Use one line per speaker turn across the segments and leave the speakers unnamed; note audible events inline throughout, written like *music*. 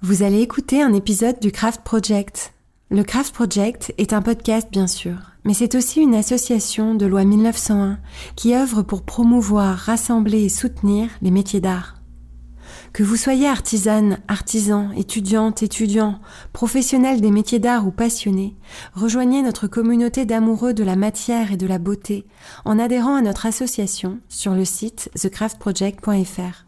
Vous allez écouter un épisode du Craft Project. Le Craft Project est un podcast bien sûr, mais c'est aussi une association de loi 1901 qui œuvre pour promouvoir, rassembler et soutenir les métiers d'art. Que vous soyez artisane, artisan, étudiante, étudiant, professionnel des métiers d'art ou passionné, rejoignez notre communauté d'amoureux de la matière et de la beauté en adhérant à notre association sur le site thecraftproject.fr.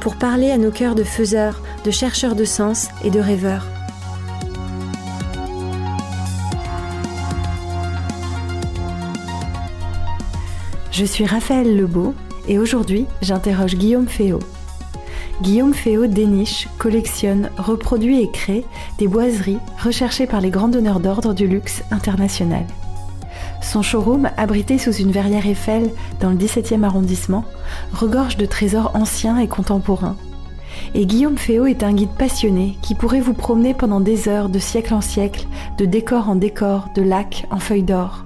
pour parler à nos cœurs de faiseurs, de chercheurs de sens et de rêveurs. Je suis Raphaël Lebeau et aujourd'hui j'interroge Guillaume Féot. Guillaume Féot déniche, collectionne, reproduit et crée des boiseries recherchées par les grands donneurs d'ordre du luxe international. Son showroom, abrité sous une verrière Eiffel dans le 17e arrondissement, regorge de trésors anciens et contemporains. Et Guillaume Féot est un guide passionné qui pourrait vous promener pendant des heures de siècle en siècle, de décor en décor, de lac en feuilles d'or.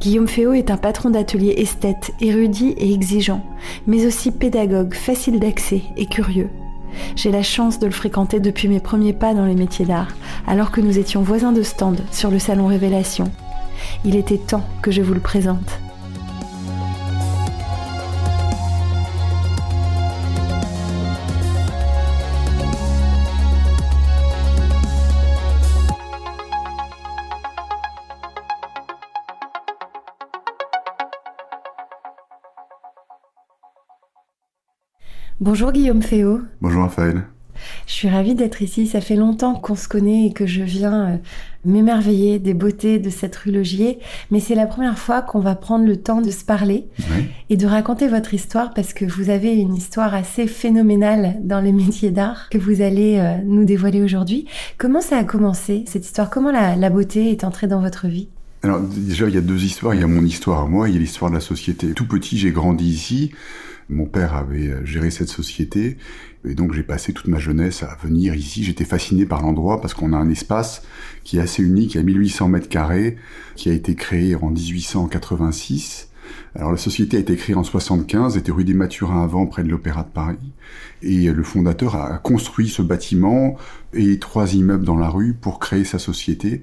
Guillaume Féot est un patron d'atelier esthète, érudit et exigeant, mais aussi pédagogue, facile d'accès et curieux. J'ai la chance de le fréquenter depuis mes premiers pas dans les métiers d'art, alors que nous étions voisins de stand sur le salon Révélation, il était temps que je vous le présente. Bonjour Guillaume Féot.
Bonjour Raphaël.
Je suis ravie d'être ici. Ça fait longtemps qu'on se connaît et que je viens euh, m'émerveiller des beautés de cette rue Logier. Mais c'est la première fois qu'on va prendre le temps de se parler et de raconter votre histoire parce que vous avez une histoire assez phénoménale dans les métiers d'art que vous allez euh, nous dévoiler aujourd'hui. Comment ça a commencé cette histoire? Comment la, la beauté est entrée dans votre vie?
Alors déjà, il y a deux histoires. Il y a mon histoire à moi, il y a l'histoire de la société. Tout petit, j'ai grandi ici. Mon père avait euh, géré cette société et donc j'ai passé toute ma jeunesse à venir ici. J'étais fasciné par l'endroit parce qu'on a un espace qui est assez unique, a 1800 mètres carrés, qui a été créé en 1886. Alors la société a été créée en 75, était rue des Mathurins avant, près de l'Opéra de Paris. Et le fondateur a construit ce bâtiment et trois immeubles dans la rue pour créer sa société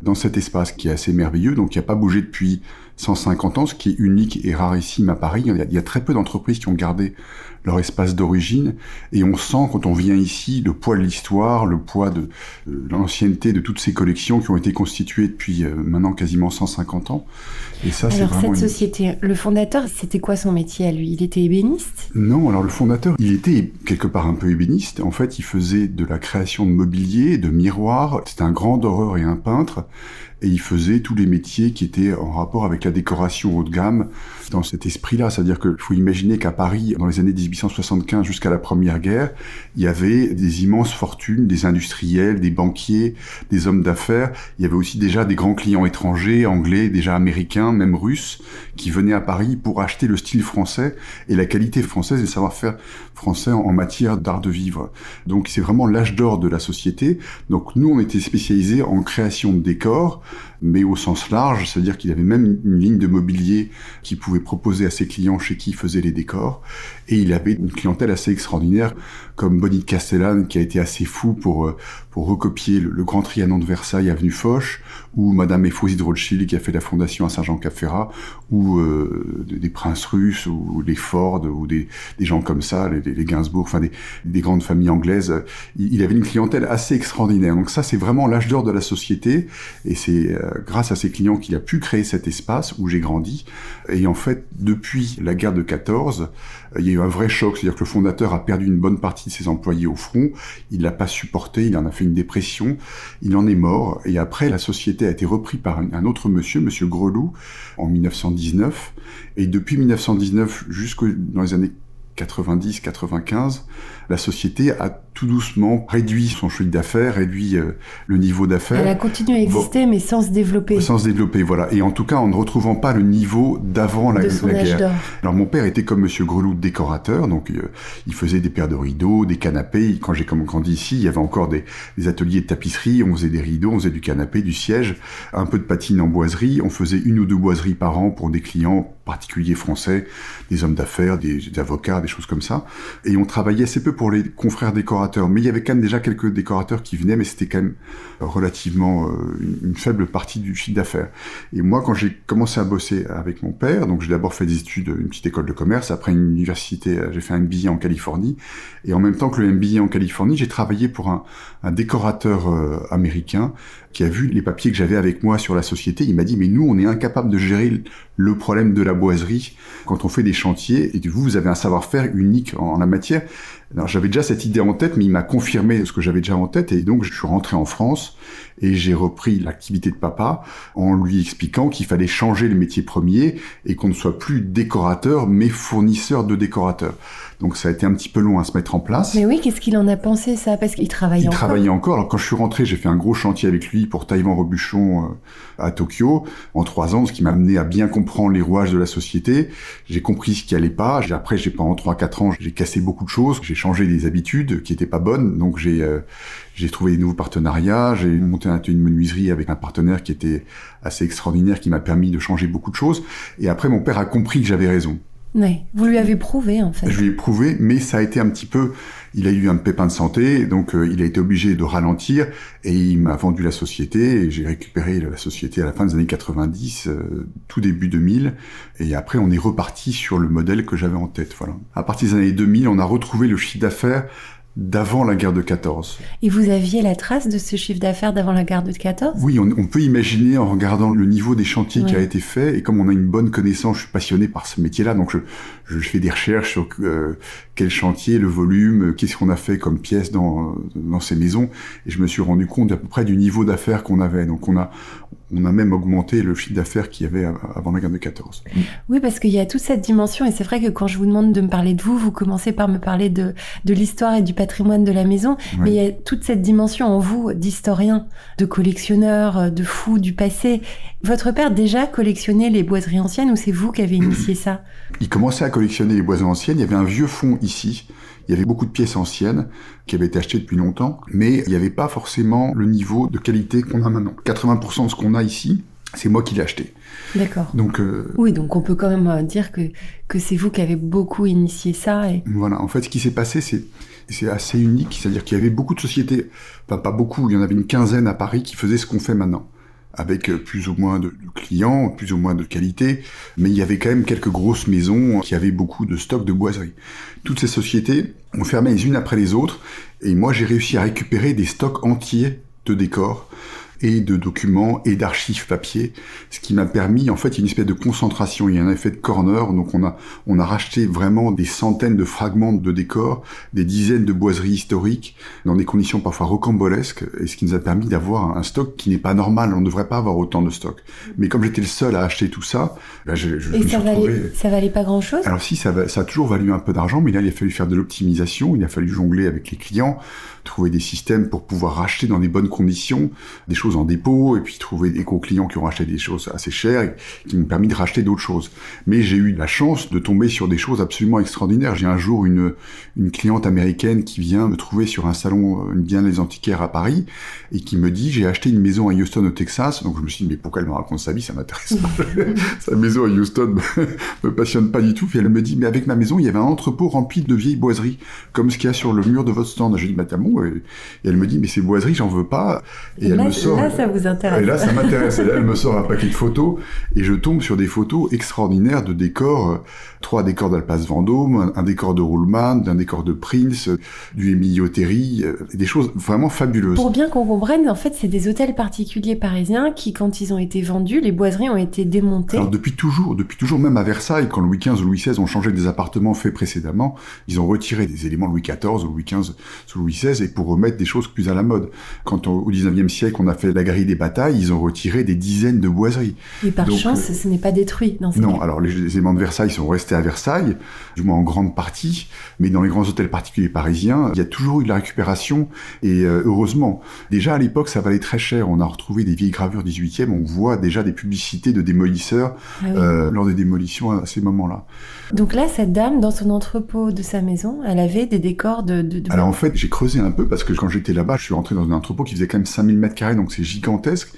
dans cet espace qui est assez merveilleux, donc qui n'a pas bougé depuis 150 ans, ce qui est unique et rarissime à Paris. Il y a, très peu d'entreprises qui ont gardé leur espace d'origine, et on sent quand on vient ici le poids de l'histoire, le poids de, l'ancienneté de toutes ces collections qui ont été constituées depuis euh, maintenant quasiment 150 ans.
Et ça, alors cette société, le fondateur, c'était quoi son métier à lui? Il était ébéniste?
Non, alors le fondateur, il était quelque part un peu ébéniste. En fait, il faisait de la création de mobilier, de miroirs. C'était un grand doreur et un peintre et il faisait tous les métiers qui étaient en rapport avec la décoration haut de gamme dans cet esprit-là. C'est-à-dire qu'il faut imaginer qu'à Paris, dans les années 1875 jusqu'à la Première Guerre, il y avait des immenses fortunes, des industriels, des banquiers, des hommes d'affaires. Il y avait aussi déjà des grands clients étrangers, anglais, déjà américains, même russes, qui venaient à Paris pour acheter le style français et la qualité française et le savoir-faire français en matière d'art de vivre. Donc c'est vraiment l'âge d'or de la société. Donc nous, on était spécialisés en création de décors, mais au sens large, c'est-à-dire qu'il avait même une ligne de mobilier qu'il pouvait proposer à ses clients chez qui il faisait les décors. Et il avait une clientèle assez extraordinaire, comme Bonnie Castellane, qui a été assez fou pour, euh, pour recopier le, Grand Trianon de Versailles, avenue Foch, ou Madame Ephosie de Rothschild, qui a fait la fondation à Saint-Jean-Cap-Ferrat, ou euh, des princes russes, ou les Ford, ou des, des gens comme ça, les, les Gainsbourg, enfin des, des, grandes familles anglaises. Il, avait une clientèle assez extraordinaire. Donc ça, c'est vraiment l'âge d'or de la société, et c'est euh, grâce à ses clients qu'il a pu créer cet espace où j'ai grandi. Et en fait, depuis la guerre de 14, il y a eu un vrai choc, c'est-à-dire que le fondateur a perdu une bonne partie de ses employés au front, il l'a pas supporté, il en a fait une dépression, il en est mort, et après la société a été reprise par un autre monsieur, monsieur Grelou, en 1919, et depuis 1919 jusqu'au dans les années 90-95, la société a tout doucement réduit son chiffre d'affaires, réduit euh, le niveau d'affaires.
Elle a continué à exister, mais sans se développer.
Sans se développer, voilà. Et en tout cas, en ne retrouvant pas le niveau d'avant la, la guerre. Alors mon père était comme Monsieur Grelou décorateur, donc euh, il faisait des paires de rideaux, des canapés. Quand j'ai grandi ici, il y avait encore des, des, ateliers de tapisserie. On faisait des rideaux, on faisait du canapé, du siège, un peu de patine en boiserie. On faisait une ou deux boiseries par an pour des clients particuliers français, des hommes d'affaires, des, des avocats, des choses comme ça. Et on travaillait assez peu pour les confrères décorateurs, mais il y avait quand même déjà quelques décorateurs qui venaient, mais c'était quand même relativement euh, une, faible partie du chiffre d'affaires. Et moi, quand j'ai commencé à bosser avec mon père, donc j'ai d'abord fait des études, une petite école de commerce, après une université, euh, j'ai fait un MBA en Californie, et en même temps que le MBA en Californie, j'ai travaillé pour un, un décorateur euh, américain qui a vu les papiers que j'avais avec moi sur la société. Il m'a dit, mais nous, on est incapable de gérer le problème de la boiserie quand on fait des chantiers, et vous, vous avez un savoir-faire unique en la matière. Alors j'avais déjà cette idée en tête, mais il m'a confirmé ce que j'avais déjà en tête, et donc je suis rentré en France et j'ai repris l'activité de papa en lui expliquant qu'il fallait changer le métier premier et qu'on ne soit plus décorateur, mais fournisseur de décorateurs. Donc ça a été un petit peu long à se mettre en place.
Mais oui, qu'est-ce qu'il en a pensé ça? Parce qu'il travaillait encore.
Il travaillait encore. Alors quand je suis rentré, j'ai fait un gros chantier avec lui pour Taïwan Robuchon euh, à Tokyo en trois ans, ce qui m'a amené à bien comprendre les rouages de la société. J'ai compris ce qui allait pas. Après, j'ai pendant trois quatre ans, j'ai cassé beaucoup de choses. J'ai changé des habitudes qui étaient pas bonnes. Donc j'ai euh, j'ai trouvé des nouveaux partenariats. J'ai monté un atelier de menuiserie avec un partenaire qui était assez extraordinaire, qui m'a permis de changer beaucoup de choses. Et après, mon père a compris que j'avais raison.
Oui, vous lui avez prouvé en fait.
Je lui ai prouvé, mais ça a été un petit peu. Il a eu un pépin de santé, donc euh, il a été obligé de ralentir et il m'a vendu la société et j'ai récupéré la société à la fin des années 90, euh, tout début 2000 et après on est reparti sur le modèle que j'avais en tête. Voilà. À partir des années 2000, on a retrouvé le chiffre d'affaires d'avant la guerre de 14.
Et vous aviez la trace de ce chiffre d'affaires d'avant la guerre de 14
Oui, on, peut imaginer en regardant le niveau des chantiers qui a été fait, et comme on a une bonne connaissance, je suis passionné par ce métier-là, donc je, je, fais des recherches sur euh, quel chantier, le volume, qu'est-ce qu'on a fait comme pièces dans, dans ces maisons, et je me suis rendu compte à peu près du niveau d'affaires qu'on avait. Donc on a, on a même augmenté le chiffre d'affaires qu'il y avait avant la guerre de 14.
Oui, parce qu'il y a toute cette dimension, et c'est vrai que quand je vous demande de me parler de vous, vous commencez par me parler de, de l'histoire et du patrimoine de la maison, mais il y a toute cette dimension en vous d'historien, de collectionneur, de fou du passé. Votre père déjà collectionnait les boiseries anciennes ou c'est vous qui avez initié ça?
Il commençait à collectionner les boiseries anciennes, il y avait un vieux fond ici, il y avait beaucoup de pièces anciennes qui avaient été achetées depuis longtemps, mais il n'y avait pas forcément le niveau de qualité qu'on a maintenant. 80% de ce qu'on a ici, c'est moi qui l'ai acheté.
D'accord.
Donc euh,
oui, donc on peut quand même euh, dire que que c'est vous qui avez beaucoup initié ça. Et...
Voilà. En fait, ce qui s'est passé, c'est c'est assez unique, c'est-à-dire qu'il y avait beaucoup de sociétés, enfin pas beaucoup, il y en avait une quinzaine à Paris qui faisaient ce qu'on fait maintenant avec euh, plus ou moins de clients, plus ou moins de qualité, mais il y avait quand même quelques grosses maisons qui avaient beaucoup de stocks de boiseries. Toutes ces sociétés ont fermé les unes après les autres, et moi j'ai réussi à récupérer des stocks entiers de décors et de documents et d'archives papier, ce qui m'a permis, en fait, une espèce de concentration, il y a un effet de corner, donc on a, on a racheté vraiment des centaines de fragments de décors, des dizaines de boiseries historiques, dans des conditions parfois rocambolesques, et ce qui nous a permis d'avoir un stock qui n'est pas normal, on ne devrait pas avoir autant de stock. Mais comme j'étais le seul à acheter tout ça, ben je, je,
et ça, valait, ça valait pas grand-chose?
Alors si, ça, ça a toujours valu un peu d'argent, mais là, il a fallu faire de l'optimisation, il a fallu jongler avec les clients, trouver des systèmes pour pouvoir racheter dans des bonnes conditions des choses en dépôt et puis trouver des co-clients qui ont racheté des choses assez chères et qui m'ont permis de racheter d'autres choses. Mais j'ai eu la chance de tomber sur des choses absolument extraordinaires. J'ai un jour une, une cliente américaine qui vient me trouver sur un salon une bien des antiquaires à Paris et qui me dit j'ai acheté une maison à Houston au Texas. Donc je me suis dit mais pourquoi elle me raconte sa vie? Ça m'intéresse pas. *laughs* sa maison à Houston *laughs* me passionne pas du tout. Puis elle me dit mais avec ma maison il y avait un entrepôt rempli de vieilles boiseries comme ce qu'il y a sur le mur de votre stand. Je dis bah et elle me dit mais ces boiseries j'en veux pas.
Et, elle me sort. Là ça.
Et là ça m'intéresse. et là elle me sort un paquet de photos et je tombe sur des photos extraordinaires de décors, euh, trois décors d'Alpace Vendôme, un, décor de Ruhlmann, un décor de Prince, du Emilio Terry, euh, des choses vraiment fabuleuses.
Pour bien qu'on comprenne, en fait c'est des hôtels particuliers parisiens qui quand ils ont été vendus, les boiseries ont été démontées.
Alors depuis toujours, depuis toujours même à Versailles, quand Louis XV ou Louis XVI ont changé des appartements faits précédemment, ils ont retiré des éléments Louis XIV ou Louis XV sous Louis XVI et pour remettre des choses plus à la mode. Quand au XIXe siècle, on a fait la grille des batailles, ils ont retiré des dizaines de boiseries.
Et par chance, ce n'est pas détruit dans
Non, alors les, éléments de Versailles sont restés à Versailles, du moins en grande partie, mais dans les grands hôtels particuliers parisiens, il y a toujours eu de la récupération, et heureusement. Déjà à l'époque, ça valait très cher. On a retrouvé des vieilles gravures 18e, on voit déjà des publicités de démolisseurs ah lors des démolitions à ces moments-là.
Donc là, cette dame, dans son entrepôt de sa maison, elle avait des décors de... de,
Alors en fait, j'ai creusé un peu parce que quand j'étais là-bas, je suis rentré dans un entrepôt qui faisait quand même 5000 mètres carrés, donc c'est gigantesque.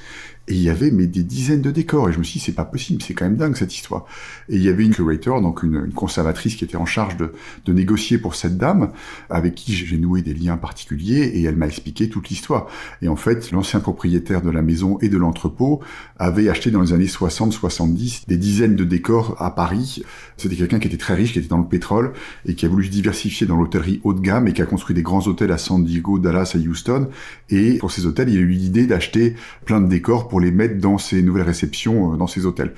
Et il y avait mais des dizaines de décors. Et je me suis dit, c'est pas possible, c'est quand même dingue cette histoire. Et il y avait une curator, donc une, une conservatrice qui était en charge de, de, négocier pour cette dame, avec qui j'ai noué des liens particuliers, et elle m'a expliqué toute l'histoire. Et en fait, l'ancien propriétaire de la maison et de l'entrepôt avait acheté dans les années 60-70 des dizaines de décors à Paris. C'était quelqu'un qui était très riche, qui était dans le pétrole, et qui a voulu se diversifier dans l'hôtellerie haut de gamme, et qui a construit des grands hôtels à San Diego, Dallas et Houston. Et pour ces hôtels, il a eu l'idée d'acheter plein de décors les mettre dans ses nouvelles réceptions, euh, dans ses hôtels.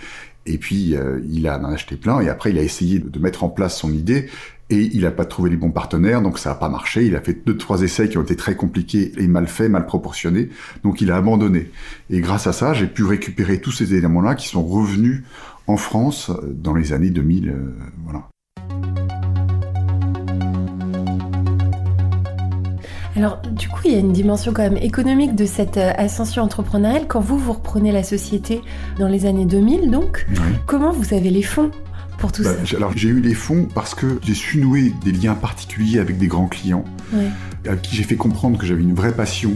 Et puis, euh, il a en a acheté plein, et après, il a essayé de mettre en place son idée, et il n'a pas trouvé les bons partenaires, donc ça n'a pas marché. Il a fait deux, trois essais qui ont été très compliqués et mal faits, mal proportionnés, donc il a abandonné. Et grâce à ça, j'ai pu récupérer tous ces éléments-là qui sont revenus en France euh, dans les années 2000. voilà.
Alors, du coup, il y a une dimension quand même économique de cette euh, ascension entrepreneuriale. Quand vous, vous reprenez la société dans les années 2000, donc, comment vous avez les fonds pour tout bah,
ça? Alors, j'ai eu les fonds parce que j'ai su nouer des liens particuliers avec des grands clients, à qui j'ai fait comprendre que j'avais une vraie passion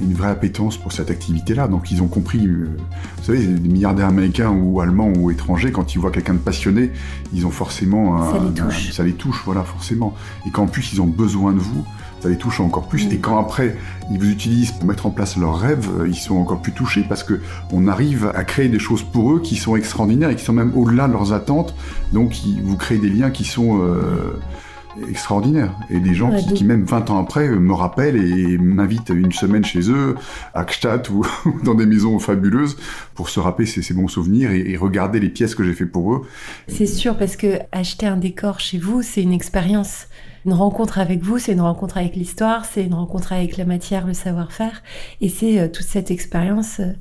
une vraie appétence pour cette activité-là. Donc ils ont compris, euh, vous savez, les milliardaires américains ou allemands ou étrangers, quand ils voient quelqu'un de passionné, ils ont forcément...
Un, ça les touche.
ça les touche, voilà, forcément. Et qu'en plus, ils ont besoin de vous, ça les touche encore plus. Et quand après, ils vous utilisent pour mettre en place leurs rêves, euh, ils sont encore plus touchés parce que on arrive à créer des choses pour eux qui sont extraordinaires et qui sont même au-delà de leurs attentes. Donc, ils vous créez des liens qui sont euh, extraordinaires. Et des gens qui, même 20 ans après, me rappellent et m'invitent une semaine chez eux, à Gstaad *laughs* ou dans des maisons fabuleuses, pour se rappeler ces, bons souvenirs et, et, regarder les pièces que j'ai fait pour eux.
C'est sûr, parce que acheter un décor chez vous, c'est une expérience une rencontre avec vous, c'est une rencontre avec l'histoire, c'est une rencontre avec la matière, le savoir-faire, et c'est euh, toute cette expérience euh,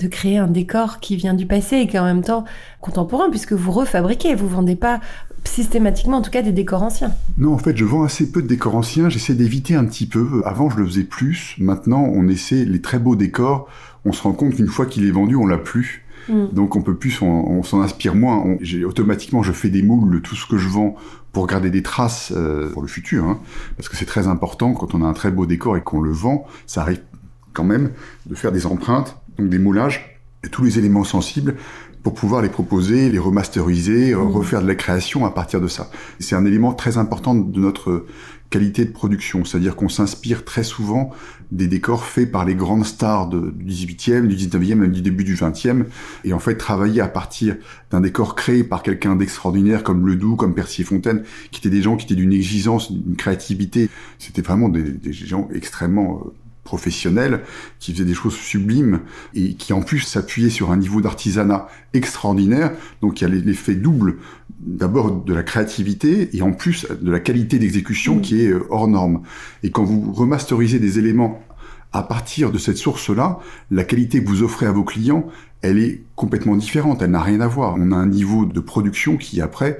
de créer un décor qui vient du passé et qui est en même temps contemporain, puisque vous refabriquez, vous vendez pas systématiquement, en tout cas, des décors anciens.
Non, en fait, je vends assez peu de décors anciens. J'essaie d'éviter un petit peu. Avant, je le faisais plus. Maintenant, on essaie les très beaux décors. On se rend compte qu'une fois qu'il est vendu, on l'a plus. Mm. Donc on peut plus, on, s'en inspire moins. automatiquement, je fais des moules, tout ce que je vends pour garder des traces euh, pour le futur, hein, parce que c'est très important quand on a un très beau décor et qu'on le vend, ça arrive quand même de faire des empreintes, donc des moulages, et tous les éléments sensibles pour pouvoir les proposer, les remasteriser, mmh. refaire de la création à partir de ça. C'est un élément très important de notre qualité de production, c'est-à-dire qu'on s'inspire très souvent des décors faits par les grandes stars du 18e, du 19e, même du début du 20e, et en fait travailler à partir d'un décor créé par quelqu'un d'extraordinaire comme Ledoux, comme Percier Fontaine, qui étaient des gens qui étaient d'une exigence, d'une créativité, c'était vraiment des, des, gens extrêmement euh, professionnels qui faisaient des choses sublimes et qui en plus s'appuyaient sur un niveau d'artisanat extraordinaire. Donc il y a l'effet double d'abord de la créativité et en plus de la qualité d'exécution mm. qui est euh, hors norme. Et quand vous remasterisez des éléments à partir de cette source-là, la qualité que vous offrez à vos clients, elle est complètement différente, elle n'a rien à voir. On a un niveau de production qui après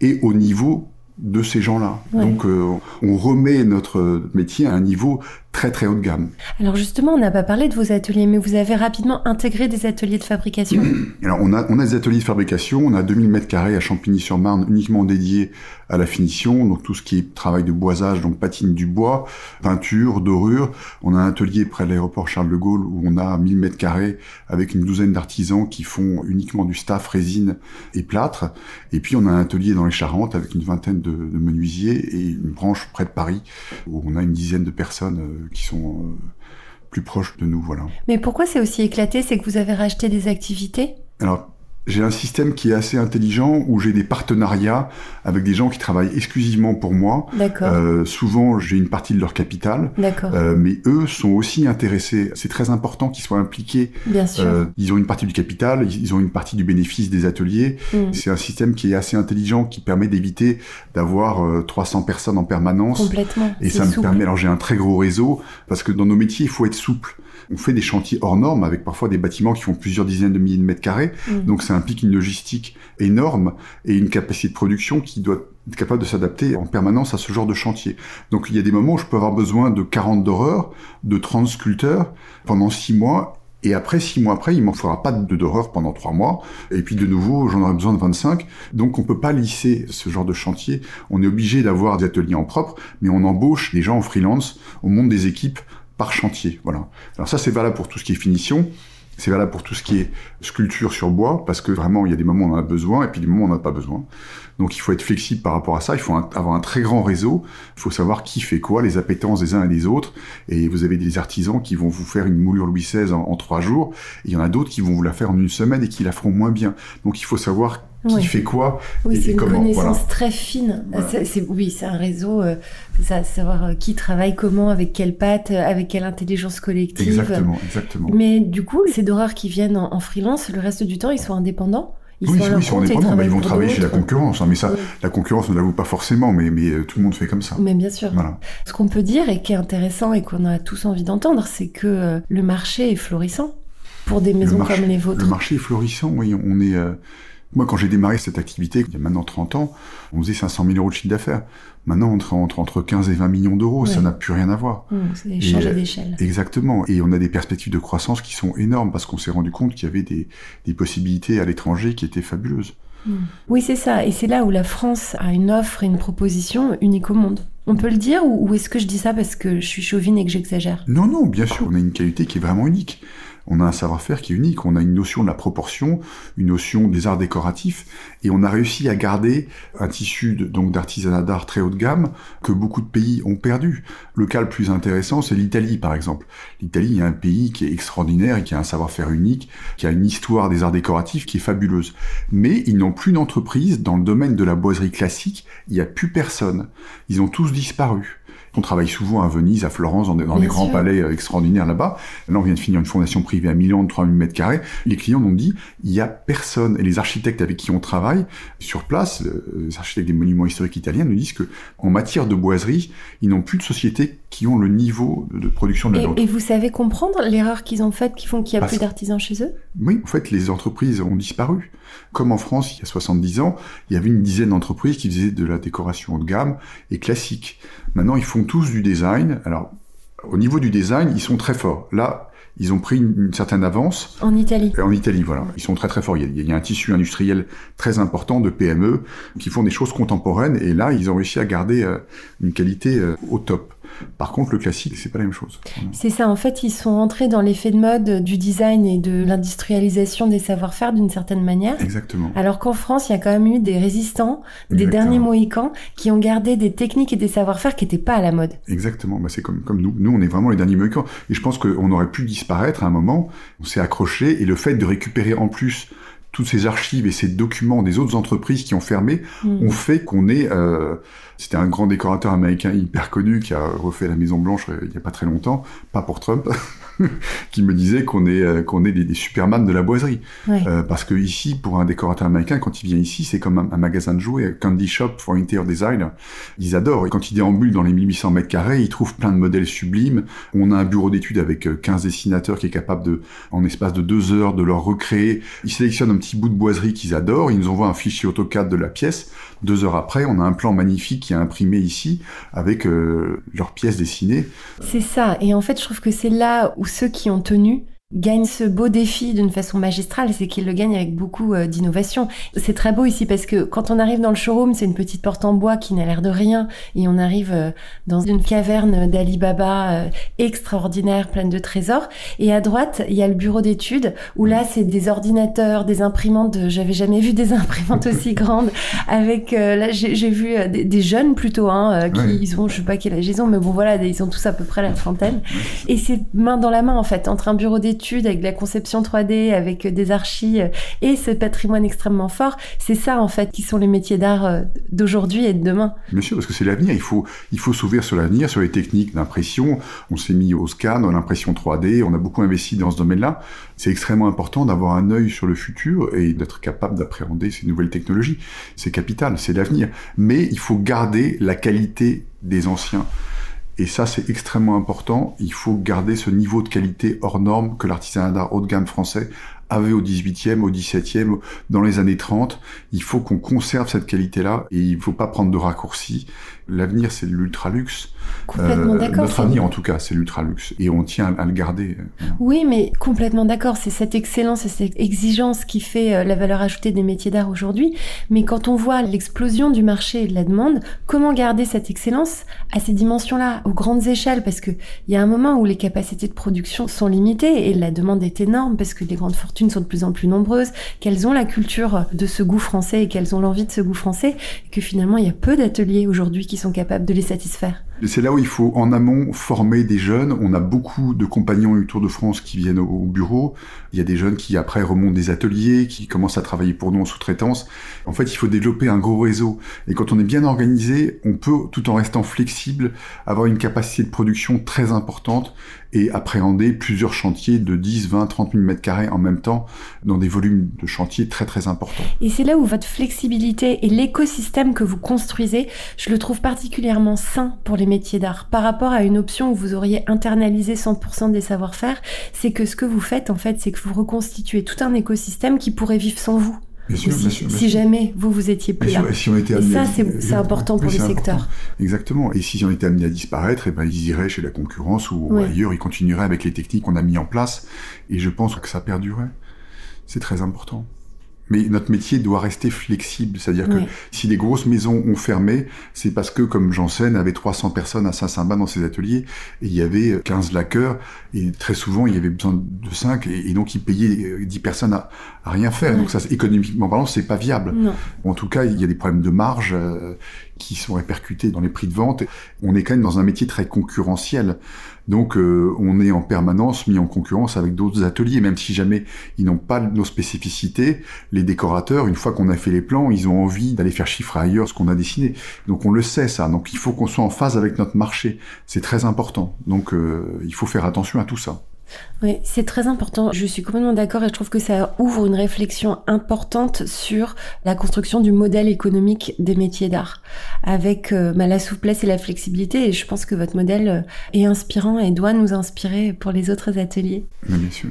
est au niveau de ces gens-là. Donc euh, on remet notre métier à un niveau très très haut de gamme.
Alors justement, on n'a pas parlé de vos ateliers, mais vous avez rapidement intégré des ateliers de fabrication. *clears throat*
Alors on a, on a des ateliers de fabrication, on a 2000 mètres carrés à Champigny-sur-Marne uniquement dédiés à la finition, donc tout ce qui est travail de boisage, donc patine du bois, peinture, dorure. On a un atelier près de l'aéroport Charles de Gaulle où on a 1000 mètres carrés avec une douzaine d'artisans qui font uniquement du staff, résine et plâtre. Et puis on a un atelier dans les Charentes avec une vingtaine de, de menuisiers et une branche près de Paris où on a une dizaine de personnes euh, qui sont euh, plus proches de nous, voilà.
Mais pourquoi c'est aussi éclaté? C'est que vous avez racheté des activités?
Alors, j'ai un système qui est assez intelligent où j'ai des partenariats avec des gens qui travaillent exclusivement pour moi.
D'accord.
Euh, souvent, j'ai une partie de leur capital.
D'accord.
Euh, mais eux sont aussi intéressés. C'est très important qu'ils soient impliqués.
Bien sûr.
Euh, ils ont une partie du capital, ils ont une partie du bénéfice des ateliers.
Mm.
C'est un système qui est assez intelligent, qui permet d'éviter d'avoir euh, 300 personnes en permanence.
Complètement.
Et ça me
souple.
permet, alors j'ai un très gros réseau, parce que dans nos métiers, il faut être souple. On fait des chantiers hors normes avec parfois des bâtiments qui font plusieurs dizaines de milliers de mètres carrés.
Mm.
Donc ça implique une logistique énorme et une capacité de production qui doit être capable de s'adapter en permanence à ce genre de chantier. Donc il y a des moments où je peux avoir besoin de 40 d'horreur, de 30 sculpteurs pendant 6 mois. Et après, six mois après, il m'en fera pas de d'horreur pendant trois mois. Et puis de nouveau, j'en aurai besoin de 25. Donc on peut pas lisser ce genre de chantier. On est obligé d'avoir des ateliers en propre, mais on embauche des gens en freelance. On monte des équipes par chantier. Voilà. Alors ça, c'est valable pour tout ce qui est finition. C'est valable pour tout ce qui est sculpture sur bois, parce que vraiment, il y a des moments où on en a besoin, et puis des moments où on n'en a pas besoin. Donc il faut être flexible par rapport à ça, il faut avoir un très grand réseau, il faut savoir qui fait quoi, les appétences des uns et des autres, et vous avez des artisans qui vont vous faire une moulure Louis XVI en, en trois jours, et il y en a d'autres qui vont vous la faire en une semaine et qui la feront moins bien. Donc il faut savoir qui
Oui.
fait quoi,
Oui, c'est une
comment,
connaissance
voilà.
très fine.
Voilà.
Oui, c'est un réseau, euh, ça, savoir euh, qui travaille comment, avec quelle patte, euh, avec quelle intelligence collective.
Exactement, exactement.
Mais du coup, ces doreurs qui viennent en, en freelance, le reste du temps, ils sont indépendants Ils
oui,
sont
ils sont indépendants, mais ils vont travailler chez la concurrence. hein, mais ça,
Oui.
la concurrence ne l'avoue pas forcément, mais, mais euh, tout le monde fait comme ça.
Mais bien sûr.
Voilà.
Ce qu'on peut dire et qui est intéressant et qu'on a tous envie d'entendre, c'est que euh, le marché est florissant pour des maisons
marché-
comme les vôtres.
Le marché est florissant, oui. On est. euh, Moi, quand j'ai démarré cette activité, il y a maintenant 30 ans, on faisait 500 000 euros de chiffre d'affaires. Maintenant, on entre, entre, entre 15 et 20 millions d'euros, ça n'a plus rien à voir.
Mmh, c'est
Et,
changer
euh,
d'échelle.
Exactement. Et on a des perspectives de croissance qui sont énormes parce qu'on s'est rendu compte qu'il y avait des, des possibilités à l'étranger qui étaient fabuleuses.
Mmh. Oui, c'est ça. Et c'est là où la France a une offre et une proposition unique au monde. On peut le dire ou, ou est-ce que je dis ça parce que je suis chauvine et que j'exagère?
Non, non, bien sûr, on a une qualité qui est vraiment unique. On a un savoir-faire qui est unique, on a une notion de la proportion, une notion des arts décoratifs, et on a réussi à garder un tissu donc d'artisanat d'art très haut de gamme que beaucoup de pays ont perdu. Le cas le plus intéressant, c'est l'Italie, par exemple. L'Italie est un pays qui est extraordinaire et qui a un savoir-faire unique, qui a une histoire des arts décoratifs qui est fabuleuse. Mais ils n'ont plus d'entreprise dans le domaine de la boiserie classique, il n'y a plus personne. Ils ont tous disparu. On travaille souvent à Venise, à Florence, dans des, dans
Bien
des grands palais euh, extraordinaires là-bas. Là, on vient de finir une fondation privée à Milan de 3000 mètres carrés. Les clients nous ont dit, il y a personne. Et les architectes avec qui on travaille sur place, euh, les architectes des monuments historiques italiens nous disent que, en matière de boiserie, ils n'ont plus de sociétés qui ont le niveau de production de la
et,
nôtre.
et vous savez comprendre l'erreur qu'ils ont faite qui font qu'il n'y a
Parce-
plus d'artisans chez eux?
Oui, en fait, les entreprises ont disparu. Comme en France, il y a 70 ans, il y avait une dizaine d'entreprises qui faisaient de la décoration haut de gamme et classique. Maintenant, ils font tous du design. Alors, au niveau du design, ils sont très forts. Là, ils ont pris une, une certaine avance.
En Italie.
En Italie, voilà. Ils sont très très forts. Il y, a, il y a un tissu industriel très important de PME qui font des choses contemporaines et là, ils ont réussi à garder euh, une qualité euh, au top. Par contre, le classique, c'est pas la même chose.
C'est ça, en fait, ils sont entrés dans l'effet de mode du design et de l'industrialisation des savoir-faire d'une certaine manière.
Exactement.
Alors qu'en France, il y a quand même eu des résistants, des derniers Mohicans, qui ont gardé des techniques et des savoir-faire qui n'étaient pas à la mode.
Exactement, bah, c'est comme, comme nous. Nous, on est vraiment les derniers mohicans. Et je pense qu'on aurait pu disparaître à un moment. On s'est accroché et le fait de récupérer en plus toutes ces archives et ces documents des autres entreprises qui ont fermé
Mm.
ont fait qu'on est... euh, C'était un grand décorateur américain hyper connu qui a refait la Maison Blanche euh, il n'y a pas très longtemps, pas pour Trump, *laughs* *laughs* qui me disait qu'on est, euh, qu'on est des, des superman de la boiserie.
Ouais.
Euh, parce que ici, pour un décorateur américain, quand il vient ici, c'est comme un, un magasin de jouets, un candy shop for interior design. Ils adorent. Et quand ils déambulent dans les 1800 mètres carrés, ils trouvent plein de modèles sublimes. On a un bureau d'études avec euh, 15 dessinateurs qui est capable de, en espace de deux heures, de leur recréer. Ils sélectionnent un petit bout de boiserie qu'ils adorent. Ils nous envoient un fichier AutoCAD de la pièce. Deux heures après, on a un plan magnifique qui est imprimé ici avec euh, leurs pièces dessinées.
C'est ça. Et en fait, je trouve que c'est là où ceux qui ont tenu gagnent ce beau défi d'une façon magistrale, c'est qu'ils le gagnent avec beaucoup euh, d'innovation. C'est très beau ici parce que quand on arrive dans le showroom, c'est une petite porte en bois qui n'a l'air de rien et on arrive euh, dans une caverne d'Ali Baba euh, extraordinaire, pleine de trésors. Et à droite, il y a le bureau d'études où là, c'est des ordinateurs, des imprimantes. J'avais jamais vu des *laughs* imprimantes aussi *laughs* grandes. Avec là, j'ai vu des, des jeunes plutôt, hein, qui
Ouais.
ils ont, je sais pas quel âge ils ont, mais bon voilà, ils sont tous à peu près la trentaine. Et c'est main dans la main en fait entre un bureau d'études avec la conception 3D, avec des archives et ce patrimoine extrêmement fort, c'est ça en fait qui sont les métiers d'art d'aujourd'hui et de demain.
Bien sûr, parce que c'est l'avenir. Il faut, il faut s'ouvrir sur l'avenir, sur les techniques d'impression. On s'est mis au scan, à l'impression 3D. On a beaucoup investi dans ce domaine-là. C'est extrêmement important d'avoir un œil sur le futur et d'être capable d'appréhender ces nouvelles technologies. C'est capital, c'est l'avenir. Mais il faut garder la qualité des anciens. Et ça, c'est extrêmement important. Il faut garder ce niveau de qualité hors norme que l'artisanat d'art haut de gamme français avait au 18e, au 17e, dans les années 30. Il faut qu'on conserve cette qualité-là et il ne faut pas prendre de raccourcis. L'avenir, c'est l'ultra luxe.
Complètement euh, d'accord.
Notre avenir, en tout cas, c'est l'ultra luxe et on tient à, le garder.
Oui, mais complètement d'accord. C'est cette excellence et cette exigence qui fait euh, la valeur ajoutée des métiers d'art aujourd'hui. Mais quand on voit l'explosion du marché et de la demande, comment garder cette excellence à ces dimensions-là, aux grandes échelles? Parce qu'il y a un moment où les capacités de production sont limitées et la demande est énorme parce que les grandes fortunes sont de plus en plus nombreuses, qu'elles ont la culture de ce goût français et qu'elles ont l'envie de ce goût français, et que finalement il y a peu d'ateliers aujourd'hui qui sont capables de les satisfaire.
C'est là où il faut en amont former des jeunes. On a beaucoup de compagnons du Tour de France qui viennent au, bureau. Il y a des jeunes qui après remontent des ateliers, qui commencent à travailler pour nous en sous-traitance. En fait, il faut développer un gros réseau. Et quand on est bien organisé, on peut, tout en restant flexible, avoir une capacité de production très importante et appréhender plusieurs chantiers de 10, 20, 30 000 mètres carrés en même temps dans des volumes de chantiers très très importants.
Et c'est là où votre flexibilité et l'écosystème que vous construisez, je le trouve particulièrement sain pour les métiers d'art par rapport à une option où vous auriez internalisé 100% des savoir-faire, c'est que ce que vous faites en fait, c'est que vous reconstituez tout un écosystème qui pourrait vivre sans vous.
Bien sûr, bien sûr,
si jamais vous vous étiez plus là.
Si on était
et ça, c'est important pour le secteur.
Exactement. Et si on était amené à disparaître, et eh ben, ils iraient chez la concurrence ou ailleurs, ils continueraient avec les techniques qu'on a mis en place. Et je pense que ça perdurait. C'est très important. Mais notre métier doit rester flexible, c'est-à-dire que si les grosses maisons ont fermé, c'est parce que, comme Janssen avait 300 personnes à Saint-Symba dans ses ateliers, et il y avait 15 laqueurs, et très souvent il y avait besoin de 5, et, donc ils payaient 10 personnes à, rien faire. Donc ça, économiquement parlant, c'est pas viable. En tout cas, il y a des problèmes de marge euh, qui sont répercutés dans les prix de vente. On est quand même dans un métier très concurrentiel. Donc euh, on est en permanence mis en concurrence avec d'autres ateliers, même si jamais ils n'ont pas nos spécificités. Les décorateurs, une fois qu'on a fait les plans, ils ont envie d'aller faire chiffrer ailleurs ce qu'on a dessiné. Donc on le sait ça. Donc il faut qu'on soit en phase avec notre marché. C'est très important. Donc euh, il faut faire attention à tout ça.
Oui, c'est très important. Je suis complètement d'accord et je trouve que ça ouvre une réflexion importante sur la construction du modèle économique des métiers d'art, avec euh, bah, la souplesse et la flexibilité. Et je pense que votre modèle est inspirant et doit nous inspirer pour les autres ateliers.
bien sûr.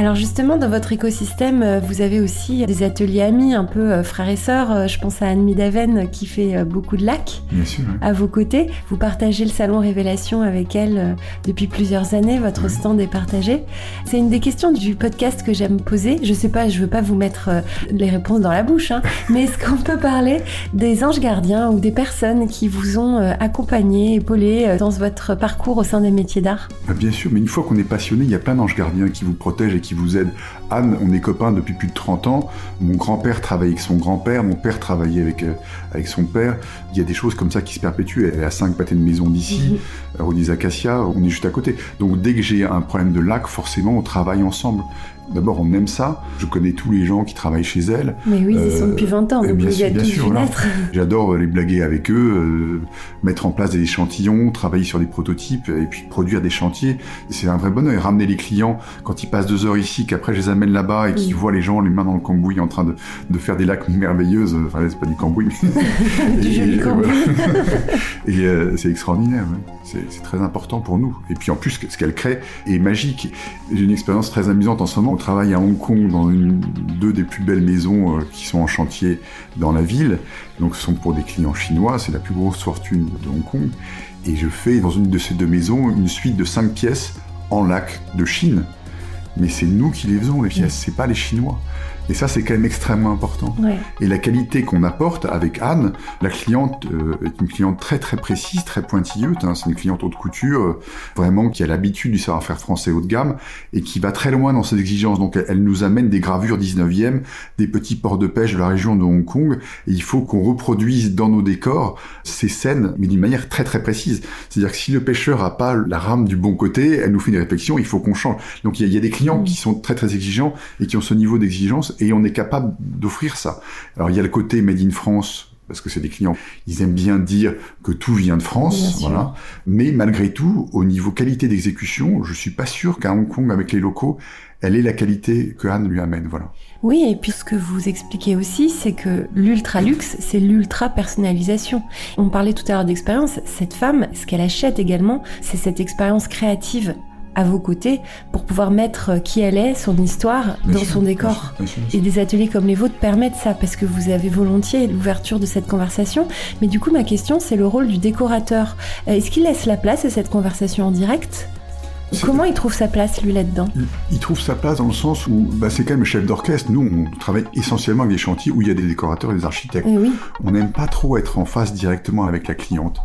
Alors justement, dans votre écosystème, euh, vous avez aussi des ateliers amis, un peu euh, frères et sœurs. Euh, je pense à Anne Midaven qui fait beaucoup de lacs
Bien sûr,
à vos côtés. Vous partagez le salon Révélation avec elle depuis plusieurs années. Votre stand est partagé. C'est une des questions du podcast que j'aime poser. Je sais pas, je veux pas vous mettre les réponses dans la bouche, hein, *laughs* mais est-ce qu'on peut parler des anges gardiens ou des personnes qui vous ont accompagné, épaulé dans votre parcours au sein des métiers d'art?
Bah, Bien sûr, mais une fois qu'on est passionné, il y a plein d'anges gardiens qui vous protègent et qui vous aide. Anne, on est copains depuis plus de 30 ans. Mon grand-père travaillait avec son grand-père, mon père travaillait avec, euh, avec son père. Il y a des choses comme ça qui se perpétuent. Elle est à 5 pâtés de maison d'ici, mm -hmm. des Acacias, on est juste à côté. Donc dès que j'ai un problème de lac, forcément, on travaille ensemble. D'abord, on aime ça. Je connais tous les gens qui travaillent chez elle.
Mais oui, ils sont depuis 20 ans, donc bien sûr, bien sûr, *laughs*
J'adore les blaguer avec eux, euh, mettre en place des échantillons, travailler sur des prototypes et puis produire des chantiers. C'est un vrai bonheur. Et ramener les clients quand ils passent deux heures ici, qu'après je les amène là-bas et qu'ils voient les gens les mains dans le cambouis en train de, de faire des lacs merveilleuses. Enfin, c'est pas du cambouis. *laughs*
du et, joli cambouis. *laughs*
et euh, c'est extraordinaire. C'est très important pour nous. Et puis en plus, ce qu'elle crée est magique. J'ai une expérience très amusante en ce moment travaille à Hong Kong dans une, deux des plus belles maisons euh, qui sont en chantier dans la ville. Donc ce sont pour des clients chinois, c'est la plus grosse fortune de Hong Kong. Et je fais dans une de ces deux maisons une suite de cinq pièces en lac de Chine. Mais c'est nous qui les faisons, les pièces, c'est pas les Chinois. Et ça, c'est quand même extrêmement important. Et la qualité qu'on apporte avec Anne, la cliente euh, est une cliente très très précise, très pointilleuse. Hein. c'est une cliente haute couture, euh, vraiment qui a l'habitude du savoir-faire français haut de gamme et qui va très loin dans ses exigences. Donc elle, nous amène des gravures 19e, des petits ports de pêche de la région de Hong Kong. Et il faut qu'on reproduise dans nos décors ces scènes, mais d'une manière très très précise. C'est-à-dire que si le pêcheur a pas la rame du bon côté, elle nous fait une réflexion, il faut qu'on change. Donc il y, a des clients qui sont très très exigeants et qui ont ce niveau d'exigence et on est capable d'offrir ça. Alors il y a le côté Made in France parce que c'est des clients, ils aiment bien dire que tout vient de France, voilà. Mais malgré tout, au niveau qualité d'exécution, je suis pas sûr qu'à Hong Kong, avec les locaux, elle ait la qualité que Anne lui amène, voilà.
Oui, et puis ce que vous expliquez aussi, c'est que l'ultra luxe, c'est l'ultra personnalisation. On parlait tout à l'heure d'expérience. Cette femme, ce qu'elle achète également, c'est cette expérience créative à vos côtés pour pouvoir mettre qui elle est, son histoire dans son décor. et des ateliers comme les vôtres permettent ça parce que vous avez volontiers l'ouverture de cette conversation. Mais du coup, ma question, c'est le rôle du décorateur. Euh, est-ce qu'il laisse la place à cette conversation en direct? Comment il trouve sa place, lui, là-dedans?
Il, trouve sa place dans le sens où bah, c'est quand même le chef d'orchestre. Nous, on travaille essentiellement avec des chantiers où il y a des décorateurs et des architectes.
Eh oui.
On n'aime pas trop être en face directement avec la cliente.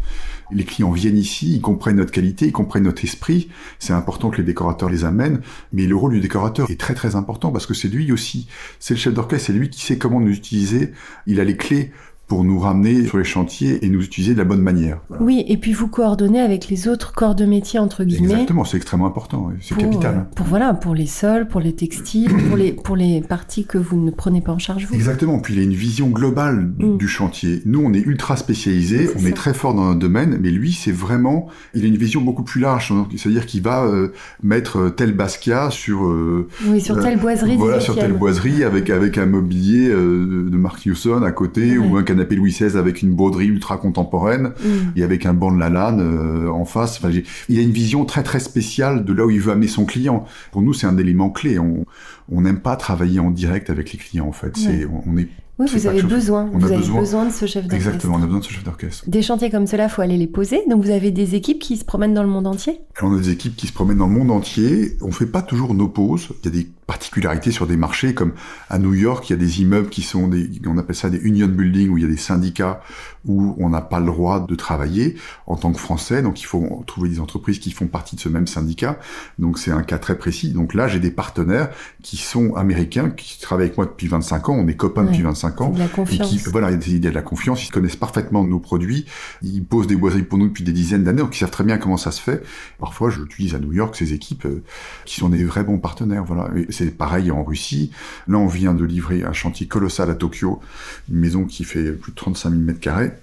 Les clients viennent ici, ils comprennent notre qualité, ils comprennent notre esprit. C'est important que les décorateurs les amènent, mais le rôle du décorateur est très très important parce que c'est lui aussi, c'est le chef d'orchestre, c'est lui qui sait comment nous utiliser. Il a les clés pour nous ramener sur les chantiers et nous utiliser de la bonne manière.
Oui, et puis vous coordonnez avec les autres corps de métier entre guillemets.
Exactement, c'est extrêmement important, c'est capital. Euh,
pour voilà, pour les sols, pour les textiles, *coughs* pour les pour les parties que vous ne prenez pas en charge vous.
Exactement. Puis il a une vision globale mm. du chantier. Nous, on est ultra spécialisé, on est très fort dans notre domaine, mais lui, c'est vraiment, il a une vision beaucoup plus large. C'est-à-dire qu'il va euh, mettre euh, tel basquia sur
oui, sur telle boiserie.
Voilà, sur telle boiserie avec avec un mobilier de Mark Hewson à côté ou un canapé Louis XVI avec une broderie ultra contemporaine mm. et avec un banc de la lane euh, en face. Enfin, il a une vision très très spéciale de là où il veut amener son client. Pour nous, c'est un élément clé. On n'aime pas travailler en direct avec les clients en fait. C'est on est
oui, vous avez besoin. vous avez besoin. de ce chef d'orchestre.
Exactement, on a besoin de ce chef d'orchestre.
Des chantiers comme cela, faut aller les poser. Donc vous avez des équipes qui se promènent dans le monde entier?
on a des équipes qui se promènent dans le monde entier. On fait pas toujours nos pauses. Il y a des particularités sur des marchés comme à New York, il y a des immeubles qui sont des, on appelle ça des union building où il y a des syndicats où on n'a pas le droit de travailler en tant que Français. Donc il faut trouver des entreprises qui font partie de ce même syndicat. Donc c'est un cas très précis. Donc là, j'ai des partenaires qui sont américains, qui travaillent avec moi depuis 25 ans. On est copains depuis 25 ans.
De la confiance.
Et qui, voilà, il y a de la confiance. Ils connaissent parfaitement nos produits. Ils posent des boiseries pour nous depuis des dizaines d'années. Donc ils savent très bien comment ça se fait. Parfois, je l'utilise à New York ces équipes euh, qui sont des vrais bons partenaires. Voilà. C'est pareil en Russie. Là, on vient de livrer un chantier colossal à Tokyo, une maison qui fait plus de 35 000 mètres carrés.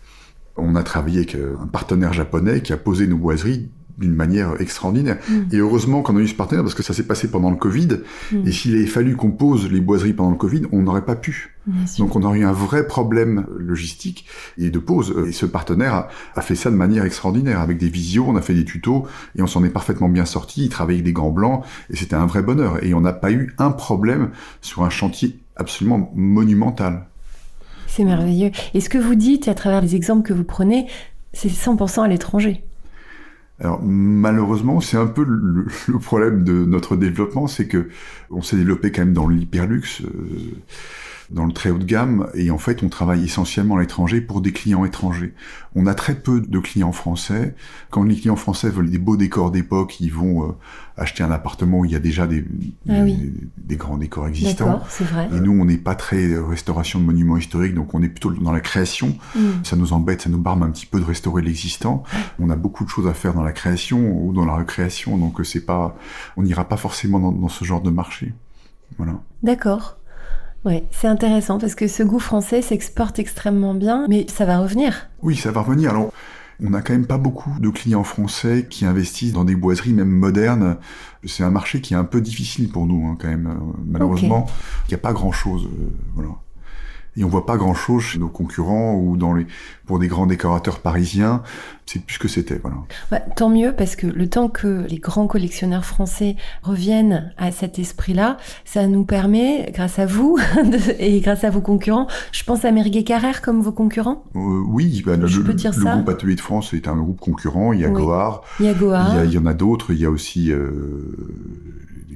On a travaillé avec euh, un partenaire japonais qui a posé nos boiseries d'une manière extraordinaire. Mm. Et heureusement qu'on a eu ce partenaire parce que ça s'est passé pendant le Covid. Mm. Et s'il avait fallu qu'on pose les boiseries pendant le Covid, on n'aurait pas pu. Donc on aurait eu un vrai problème logistique et de pose. Et ce partenaire a, fait ça de manière extraordinaire avec des visios, on a fait des tutos et on s'en est parfaitement bien sorti. Il travaillait avec des gants blancs et c'était un vrai bonheur. Et on n'a pas eu un problème sur un chantier absolument monumental.
C'est merveilleux. Et ce que vous dites à travers les exemples que vous prenez, c'est 100% à l'étranger.
Alors malheureusement, c'est un peu le, problème de notre développement, c'est que on s'est développé quand même dans l'hyperluxe. Euh, dans le très haut de gamme et en fait on travaille essentiellement à l'étranger pour des clients étrangers. On a très peu de clients français. Quand les clients français veulent des beaux décors d'époque, ils vont euh, acheter un appartement où il y a déjà des,
ah
des, grands décors existants.
Vrai.
Et nous on n'est pas très restauration de monuments historiques, donc on est plutôt dans la création. Mm. Ça nous embête, ça nous barbe un petit peu de restaurer l'existant. On a beaucoup de choses à faire dans la création ou dans la recréation, donc c'est pas, on n'ira pas forcément dans, dans ce genre de marché. Voilà.
D'accord. Oui, c'est intéressant parce que ce goût français s'exporte extrêmement bien, mais ça va revenir.
Oui, ça va revenir. Alors, on n'a quand même pas beaucoup de clients français qui investissent dans des boiseries même modernes. C'est un marché qui est un peu difficile pour nous, hein, quand même. Euh, malheureusement, il n'y a pas grand-chose. Euh, voilà. Et on voit pas grand-chose chez nos concurrents ou dans les pour des grands décorateurs parisiens. c'est plus ce que c'était. Voilà.
Bah, tant mieux parce que le temps que les grands collectionneurs français reviennent à cet esprit-là, ça nous permet, grâce à vous *laughs* et grâce à vos concurrents, je pense à Merguet Carrère comme vos concurrents.
Euh, oui, bah,
je
le,
peux dire
le
ça.
groupe Atelier de France est un groupe concurrent. Il y a
Oui.
Goard,
Il y a Goa.
il y, a- il y en a d'autres. Il y a aussi euh,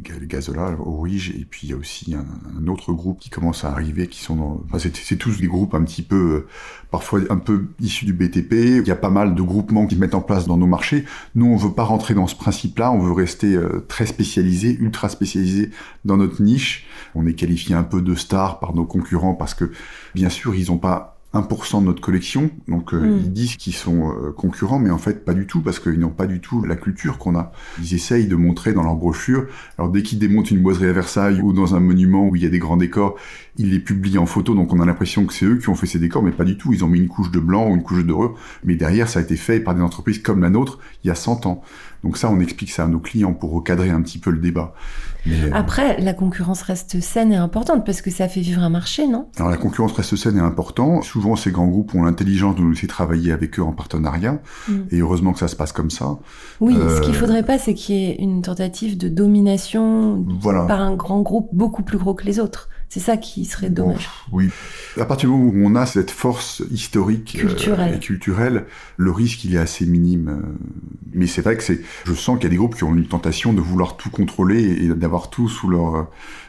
Gazola, Orige, et puis il y a aussi un, autre groupe qui commence à arriver, qui sont dans. Enfin, c'est tous des groupes un petit peu, euh, parfois un peu issus du BTP. Il y a pas mal de groupements qui mettent en place dans nos marchés. Nous, on veut pas rentrer dans ce principe-là. On veut rester euh, très spécialisé, ultra spécialisé dans notre niche. On est qualifié un peu de star par nos concurrents parce que, bien sûr, ils ont pas 1% de notre collection, donc euh,
Mm.
ils disent qu'ils sont euh, concurrents, mais en fait pas du tout, parce qu'ils n'ont pas du tout la culture qu'on a. Ils essayent de montrer dans leur brochure, alors dès qu'ils démontent une boiserie à Versailles ou dans un monument où il y a des grands décors, ils les publient en photo, donc on a l'impression que c'est eux qui ont fait ces décors, mais pas du tout, ils ont mis une couche de blanc ou une couche de dorure, mais derrière ça a été fait par des entreprises comme la nôtre il y a 100 ans. Donc ça, on explique ça à nos clients pour recadrer un petit peu le débat. Mais, euh,
Après, la concurrence reste saine et importante parce que ça fait vivre un marché, non?
Alors la concurrence reste saine et important. Souvent ces grands groupes ont l'intelligence de nous laisser travailler avec eux en partenariat.
Mm.
Et heureusement que ça se passe comme ça.
Oui, ce
Euh,
qu'il faudrait pas, c'est qu'il y ait une tentative de domination
Voilà.
par un grand groupe beaucoup plus gros que les autres. C'est ça qui serait dommage.
oui. À partir du moment où on a cette force historique euh,
Culturelle.
et culturelle, le risque il est assez minime. Mais c'est vrai que c'est, je sens qu'il y a des groupes qui ont une tentation de vouloir tout contrôler et d'avoir tout sous leur euh,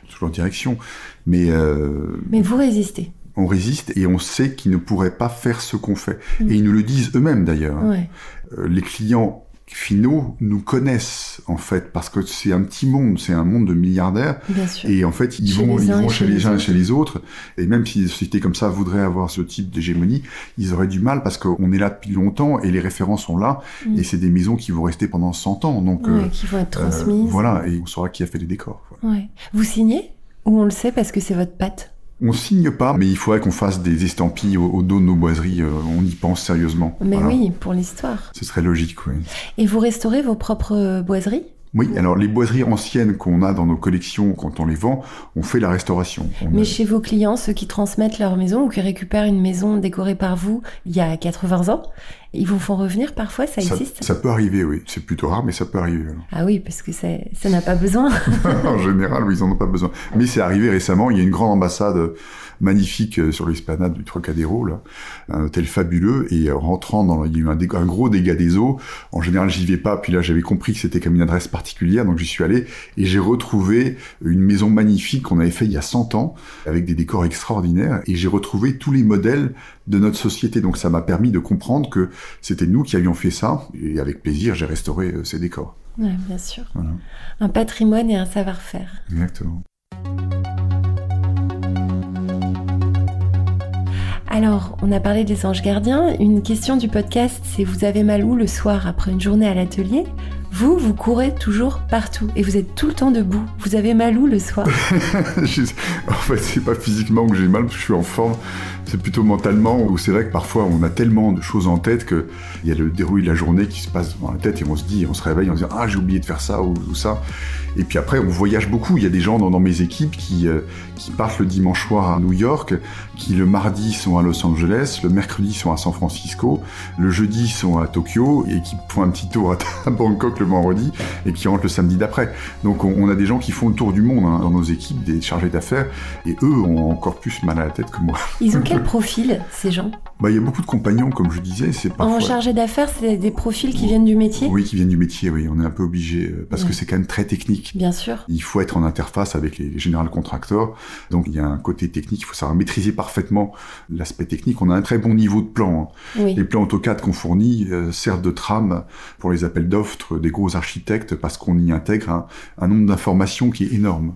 sous leur direction. Mais euh,
Mais vous résistez.
on résiste et on sait qu'ils ne pourraient pas faire ce qu'on fait.
Mm.
Et ils nous le disent eux-mêmes d'ailleurs.
Ouais.
Euh, les clients finaux nous connaissent en fait parce que c'est un petit monde, c'est un monde de milliardaires
Bien sûr.
et en fait ils
Chez
vont, ils vont chez les
les
uns et chez les autres et même si des sociétés comme ça voudraient avoir ce type d'hégémonie, ils auraient du mal parce qu'on est là depuis longtemps et les références sont là
Mm.
et c'est des maisons qui vont rester pendant 100 ans donc
Ouais,
euh,
qui vont être
euh,
transmises.
voilà et on saura qui a fait les décors.
Ouais. Vous signez? Ou on le sait parce que c'est votre patte?
On signe pas mais il faudrait qu'on fasse des estampilles au, au dos de nos boiseries, euh, on y pense sérieusement.
Mais
Voilà.
oui, pour l'histoire.
Ce serait logique, oui.
Et vous restaurez vos propres euh, boiseries?
Oui, alors les boiseries anciennes qu'on a dans nos collections, quand on les vend, on fait la restauration. On
Mais
a-
chez vos clients, ceux qui transmettent leur maison ou qui récupèrent une maison décorée par vous il y a 80 ans, ils vous font revenir parfois, ça
ça,
existe
ça peut arriver, oui. C'est plutôt rare, mais ça peut arriver.
Ah oui, parce que ça n'a pas besoin. *laughs*
en général, oui, ils en ont pas besoin. Mais c'est arrivé récemment. Il y a une grande ambassade magnifique euh, sur l'esplanade du Trocadéro, là, un hôtel fabuleux. Et euh, rentrant dans, il y a eu un gros dégât des eaux. En général, j'y vais pas. Puis là, j'avais compris que c'était comme une adresse particulière, donc j'y suis allé et j'ai retrouvé une maison magnifique qu'on avait fait il y a 100 ans, avec des décors extraordinaires. Et j'ai retrouvé tous les modèles de notre société. Donc ça m'a permis de comprendre que c'était nous qui avions fait ça. Et avec plaisir, j'ai restauré euh, ces décors.
Ouais, bien sûr.
Voilà,
Un patrimoine et un savoir-faire.
exactement.
Alors, on a parlé des anges gardiens. Une question du podcast, c'est vous avez mal où le soir après une journée à l'atelier? Vous, vous courez toujours partout et vous êtes tout le temps debout. Vous avez mal où le soir? *laughs*
En fait, c'est pas physiquement que j'ai mal, je suis en forme. C'est plutôt mentalement, où c'est vrai que parfois on a tellement de choses en tête que il y a le déroulé de la journée qui se passe dans la tête et on se dit, on se réveille en se disant ah j'ai oublié de faire ça ou, ça. Et puis après on voyage beaucoup. Il y a des gens dans, mes équipes qui euh, qui partent le dimanche soir à New York, qui le mardi sont à Los Angeles, le mercredi sont à San Francisco, le jeudi sont à Tokyo et qui font un petit tour à *laughs* Bangkok le vendredi et qui rentrent le samedi d'après. Donc on, on a des gens qui font le tour du monde hein, dans nos équipes, des chargés d'affaires, et eux ont encore plus mal à la tête que moi. *laughs*
Ils ont quel profil, ces gens?
Bah il y a beaucoup de compagnons, comme je disais, c'est
En
parfois...
chargé d'affaires, c'est des profils qui viennent du métier?
Oui, qui viennent du métier, oui, on est un peu obligé, euh, parce que c'est quand même très technique.
Bien sûr.
Il faut être en interface avec les, les général contractors, donc il y a un côté technique, il faut savoir maîtriser parfaitement l'aspect technique. On a un très bon niveau de plan. hein.
Oui.
Les plans AutoCAD qu'on fournit euh, servent de trame pour les appels d'offres des architectes parce qu'on y intègre un, un nombre d'informations qui est énorme.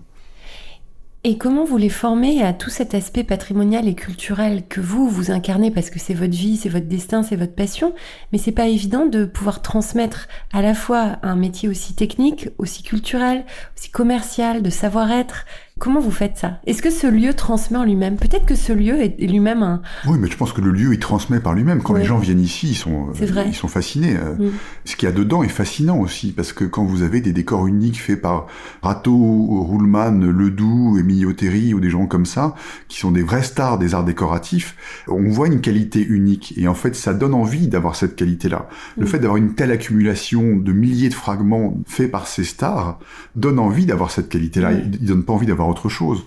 Et comment vous les formez à tout cet aspect patrimonial et culturel que vous, vous incarnez parce que c'est votre vie, c'est votre destin, c'est votre passion, mais c'est pas évident de pouvoir transmettre à la fois un métier aussi technique, aussi culturel, aussi commercial, de savoir-être. Comment vous faites ça? Est-ce que ce lieu transmet en lui-même? Peut-être que ce lieu est lui-même un...
Oui, mais je pense que le lieu, il transmet par lui-même. Quand les gens viennent ici, ils sont,
ils
sont fascinés. Euh. Mm. Ce qu'il y a dedans est fascinant aussi, parce que quand vous avez des décors uniques faits par Rato, Ruhlmann, Ledoux, Emilio Terry ou des gens comme ça, qui sont des vrais stars des arts décoratifs, on voit une qualité unique. Et en fait, ça donne envie d'avoir cette qualité-là. Le mm. fait d'avoir une telle accumulation de milliers de fragments faits par ces stars donne envie d'avoir cette qualité-là. Mm. Il, donne pas envie d'avoir autre chose.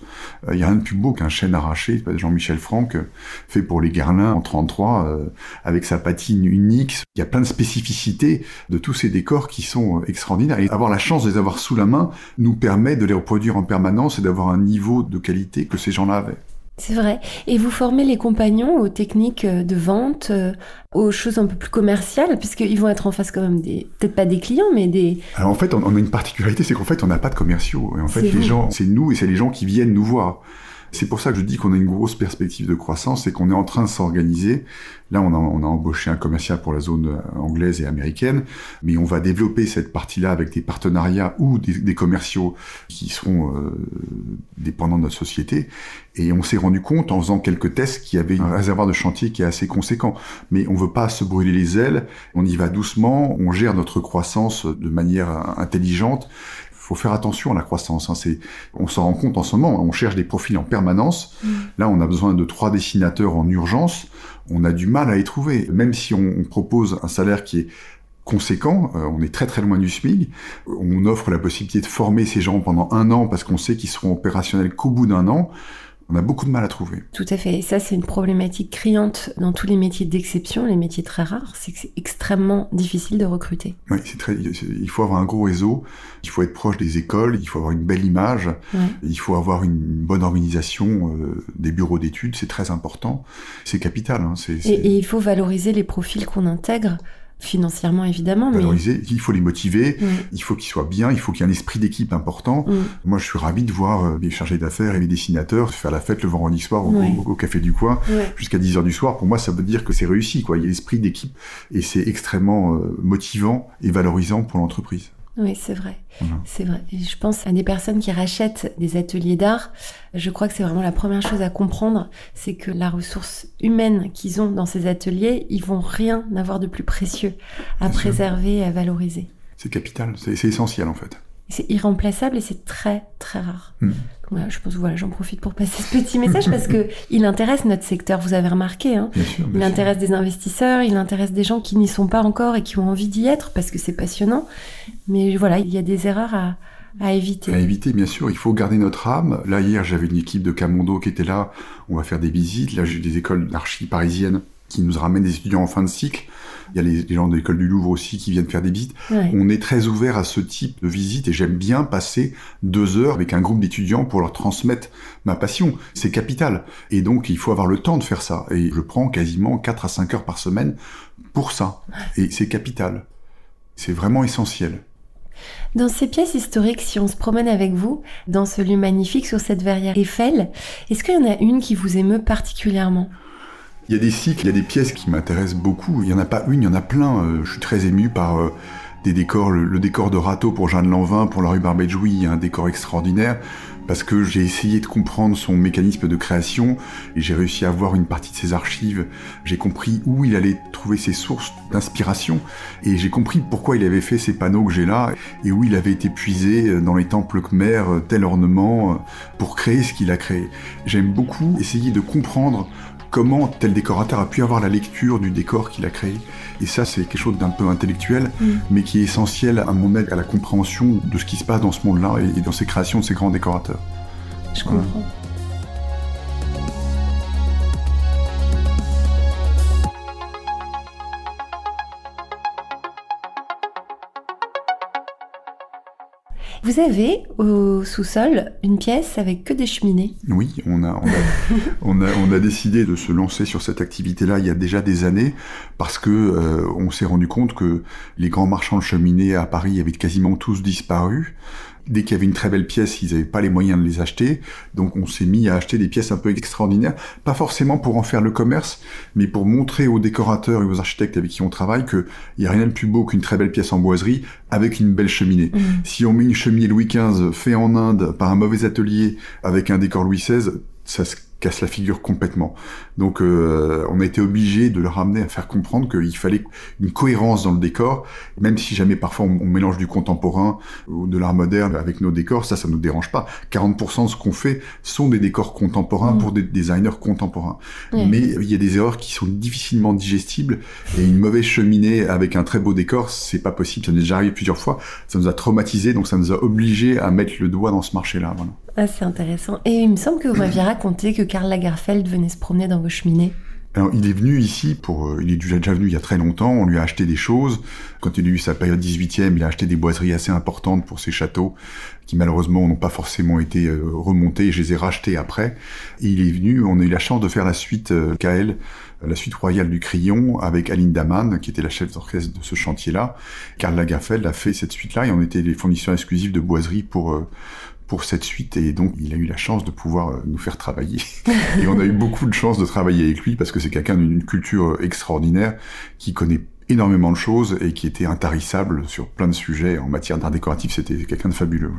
Euh, il y a rien de plus beau qu'un chêne arraché, Jean-Michel Franck, euh, fait pour les Guerlain en 33, euh, avec sa patine unique. Il y a plein de spécificités de tous ces décors qui sont extraordinaires. Et avoir la chance de les avoir sous la main nous permet de les reproduire en permanence et d'avoir un niveau de qualité que ces gens-là avaient.
C'est vrai. Et vous formez les compagnons aux techniques de vente, aux choses un peu plus commerciales, puisqu'ils vont être en face quand même des, peut-être pas des clients, mais des...
Alors en fait, on, a une particularité, c'est qu'en fait, on n'a pas de commerciaux. Et en fait, les gens, c'est nous et c'est les gens qui viennent nous voir. C'est pour ça que je dis qu'on a une grosse perspective de croissance et qu'on est en train de s'organiser. Là, on a, embauché un commercial pour la zone euh, anglaise et américaine, mais on va développer cette partie-là avec des partenariats ou des, commerciaux qui seront euh, dépendants de notre société. Et on s'est rendu compte en faisant quelques tests qu'il y avait un réservoir de chantier qui est assez conséquent. Mais on veut pas se brûler les ailes, on y va doucement, on gère notre croissance de manière intelligente faut faire attention à la croissance. Hein. C'est, on s'en rend compte en ce moment. On cherche des profils en permanence. Mm. Là, on a besoin de trois dessinateurs en urgence. On a du mal à les trouver. Même si on, propose un salaire qui est conséquent, euh, on est très très loin du SMIC. On offre la possibilité de former ces gens pendant un an parce qu'on sait qu'ils seront opérationnels qu'au bout d'un an on a beaucoup de mal à trouver.
Tout à fait. Et ça, c'est une problématique criante dans tous les métiers d'exception, les métiers très rares. C'est que c'est extrêmement difficile de recruter.
Oui, c'est très. Il faut avoir un gros réseau. Il faut être proche des écoles. Il faut avoir une belle image. Il faut avoir une bonne organisation euh, des bureaux d'études. C'est très important. C'est capital. Hein.
et, il faut valoriser les profils qu'on intègre financièrement évidemment.
Valoriser, il faut les motiver, il faut qu'ils soient bien, il faut qu'il y ait un esprit d'équipe important. Mm. Moi, je suis ravi de voir euh, mes chargés d'affaires et mes dessinateurs faire la fête le vendredi soir au, café du coin jusqu'à 10 heures du soir. Pour moi, ça veut dire que c'est réussi. Quoi. Il y a l'esprit d'équipe et c'est extrêmement euh, motivant et valorisant pour l'entreprise.
Oui, c'est vrai. C'est vrai. je pense à des personnes qui rachètent des ateliers d'art. Je crois que c'est vraiment la première chose à comprendre, c'est que la ressource humaine qu'ils ont dans ces ateliers, ils vont rien avoir de plus précieux à préserver et à valoriser.
C'est capital, c'est essentiel en fait.
C'est irremplaçable et c'est très très rare. Hmm. je pense voilà, j'en profite pour passer ce petit message parce que *laughs* il intéresse notre secteur. Vous avez remarqué, hein. il intéresse des investisseurs, il intéresse des gens qui n'y sont pas encore et qui ont envie d'y être parce que c'est passionnant. Mais voilà, il y a des erreurs à, à éviter.
À éviter, bien sûr. Il faut garder notre âme. Là, hier, j'avais une équipe de Camondo qui était là. On va faire des visites. Là, j'ai des écoles d'archi parisiennes qui nous ramènent des étudiants en fin de cycle. Il y a les, gens de l'école du Louvre aussi qui viennent faire des visites. On est très ouvert à ce type de visite et j'aime bien passer deux heures avec un groupe d'étudiants pour leur transmettre ma passion. C'est capital. Et donc, il faut avoir le temps de faire ça. Et je prends quasiment 4 à 5 heures par semaine pour ça. Et c'est capital. C'est vraiment essentiel.
Dans ces pièces historiques, si on se promène avec vous dans ce lieu magnifique sur cette verrière Eiffel, est-ce qu'il y en a une qui vous émeut particulièrement?
Il y a des cycles, il y a des pièces qui m'intéressent beaucoup. Il y en a pas une, il y en a plein. Euh, je suis très ému par euh, des décors. Le, décor de Rateau pour Jeanne Lanvin, pour la rue Barbet-Jouy, il y a un décor extraordinaire parce que j'ai essayé de comprendre son mécanisme de création et j'ai réussi à voir une partie de ses archives. J'ai compris où il allait trouver ses sources d'inspiration et j'ai compris pourquoi il avait fait ces panneaux que j'ai là et où il avait été puisé euh, dans les temples khmer, tel ornement, pour créer ce qu'il a créé. J'aime beaucoup essayer de comprendre comment tel décorateur a pu avoir la lecture du décor qu'il a créé. Et ça, c'est quelque chose d'un peu intellectuel, mm. mais qui est essentiel à mon aide à la compréhension de ce qui se passe dans ce monde-là et, dans ces créations de ces grands décorateurs.
Je comprends. Vous avez au sous-sol une pièce avec que des cheminées.
Oui, on a, *laughs* on a, on a, décidé de se lancer sur cette activité-là il y a déjà des années parce que euh, on s'est rendu compte que les grands marchands de cheminées à Paris avaient quasiment tous disparu Dès qu'il y avait une très belle pièce, ils n'avaient pas les moyens de les acheter. Donc on s'est mis à acheter des pièces un peu extraordinaires, pas forcément pour en faire le commerce, mais pour montrer aux décorateurs et aux architectes avec qui on travaille qu'il n'y a rien de plus beau qu'une très belle pièce en boiserie avec une belle cheminée. Mmh. Si on met une cheminée Louis XV fait en Inde par un mauvais atelier avec un décor Louis XVI, ça se casse la figure complètement. Donc euh, on a été obligé de leur amener à faire comprendre qu'il fallait une cohérence dans le décor, même si jamais parfois on, mélange du contemporain ou de l'art moderne avec nos décors, ça ça nous dérange pas. 40% de ce qu'on fait sont des décors contemporains mmh. pour des designers contemporains. Mais il y a des erreurs qui sont difficilement digestibles et une mauvaise cheminée avec un très beau décor, c'est pas possible, ça nous est déjà arrivé plusieurs fois, ça nous a traumatisé donc ça nous a obligé à mettre le doigt dans ce marché-là. Voilà.
Ah, c'est intéressant. Et il me semble que vous m'aviez *clears throat* raconté que Karl Lagerfeld venait se promener dans vos cheminées.
Alors, il est venu ici pour, euh, il est déjà venu il y a très longtemps. On lui a acheté des choses. Quand il a eu sa période 18e, il a acheté des boiseries assez importantes pour ses châteaux, qui malheureusement n'ont pas forcément été euh, remontés. Je les ai rachetés après. Et il est venu. On a eu la chance de faire la suite euh, KL, la suite royale du Crayon, avec Aline Daman, qui était la chef d'orchestre de ce chantier-là. Karl Lagerfeld a fait cette suite-là, et on était les fournisseurs exclusifs de boiseries pour pour cette suite et donc il a eu la chance de pouvoir euh, nous faire travailler *laughs* et on a eu beaucoup de chance de travailler avec lui parce que c'est quelqu'un d'une culture euh, extraordinaire qui connaît énormément de choses et qui était intarissable sur plein de sujets en matière d'art décoratif. C'était quelqu'un de fabuleux.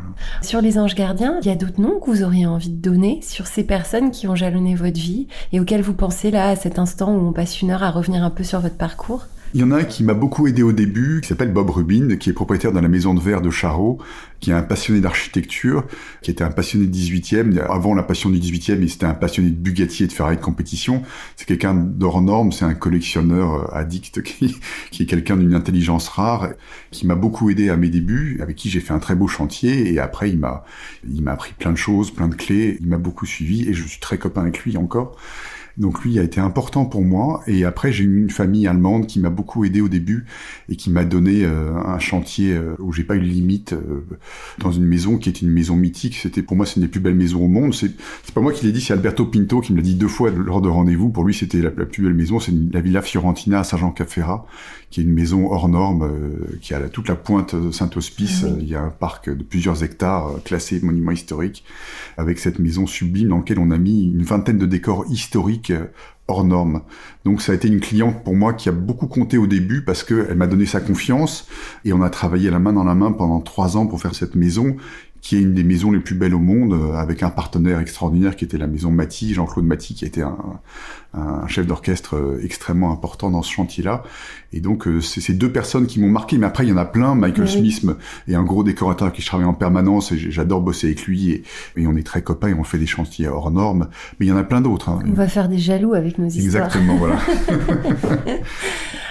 Sur les anges gardiens, il y a d'autres noms que vous auriez envie de donner sur ces personnes qui ont jalonné votre vie et auxquelles vous pensez là à cet instant où on passe une heure à revenir un peu sur votre parcours?
Il y en a un qui m'a beaucoup aidé au début, qui s'appelle Bob Rubin, qui est propriétaire de la maison de verre de Charot, qui est un passionné d'architecture, qui était un passionné de 18e. Avant la passion du 18e, il était un passionné de Bugatti et de Ferrari de compétition. C'est quelqu'un d'hors norme, c'est un collectionneur euh, addict *laughs* qui, qui est quelqu'un d'une intelligence rare, qui m'a beaucoup aidé à mes débuts, avec qui j'ai fait un très beau chantier. Et après, il m'a, il m'a appris plein de choses, plein de clés. Il m'a beaucoup suivi et je suis très copain avec lui encore. Donc lui a été important pour moi. Et après, j'ai eu une famille allemande qui m'a beaucoup aidé au début et qui m'a donné euh, un chantier euh, où j'ai pas eu de limite euh, dans une maison qui est une maison mythique. C'était pour moi, c'est une des plus belles maisons au monde. C'est pas moi qui l'ai dit, c'est Alberto Pinto qui me l'a dit deux fois lors de rendez-vous. Pour lui, c'était la, plus belle maison. C'est la Villa Fiorentina à Saint-Jean-Cap-Ferrat, qui est une maison hors norme, qui a toute la pointe Saint-Hospice. Ah Il y a un parc de plusieurs hectares classé monument historique, avec cette maison sublime dans laquelle on a mis une vingtaine de décors historiques euh, hors norme. Donc ça a été une cliente pour moi qui a beaucoup compté au début parce qu'elle m'a donné sa confiance et on a travaillé la main dans la main pendant trois ans pour faire cette maison qui est une des maisons les plus belles au monde, euh, avec un partenaire extraordinaire qui était la maison Maty, Jean-Claude Maty, qui était un, un chef d'orchestre euh, extrêmement important dans ce chantier-là. Et donc, euh, c'est ces deux personnes qui m'ont marqué. Mais après, il y en a plein. Michael Smith est un gros décorateur qui travaille en permanence et j'adore bosser avec lui. Et, on est très copains et on fait des chantiers hors normes. Mais il y en a plein d'autres. Hein.
On va faire des jaloux avec nos histoires.
Exactement, voilà.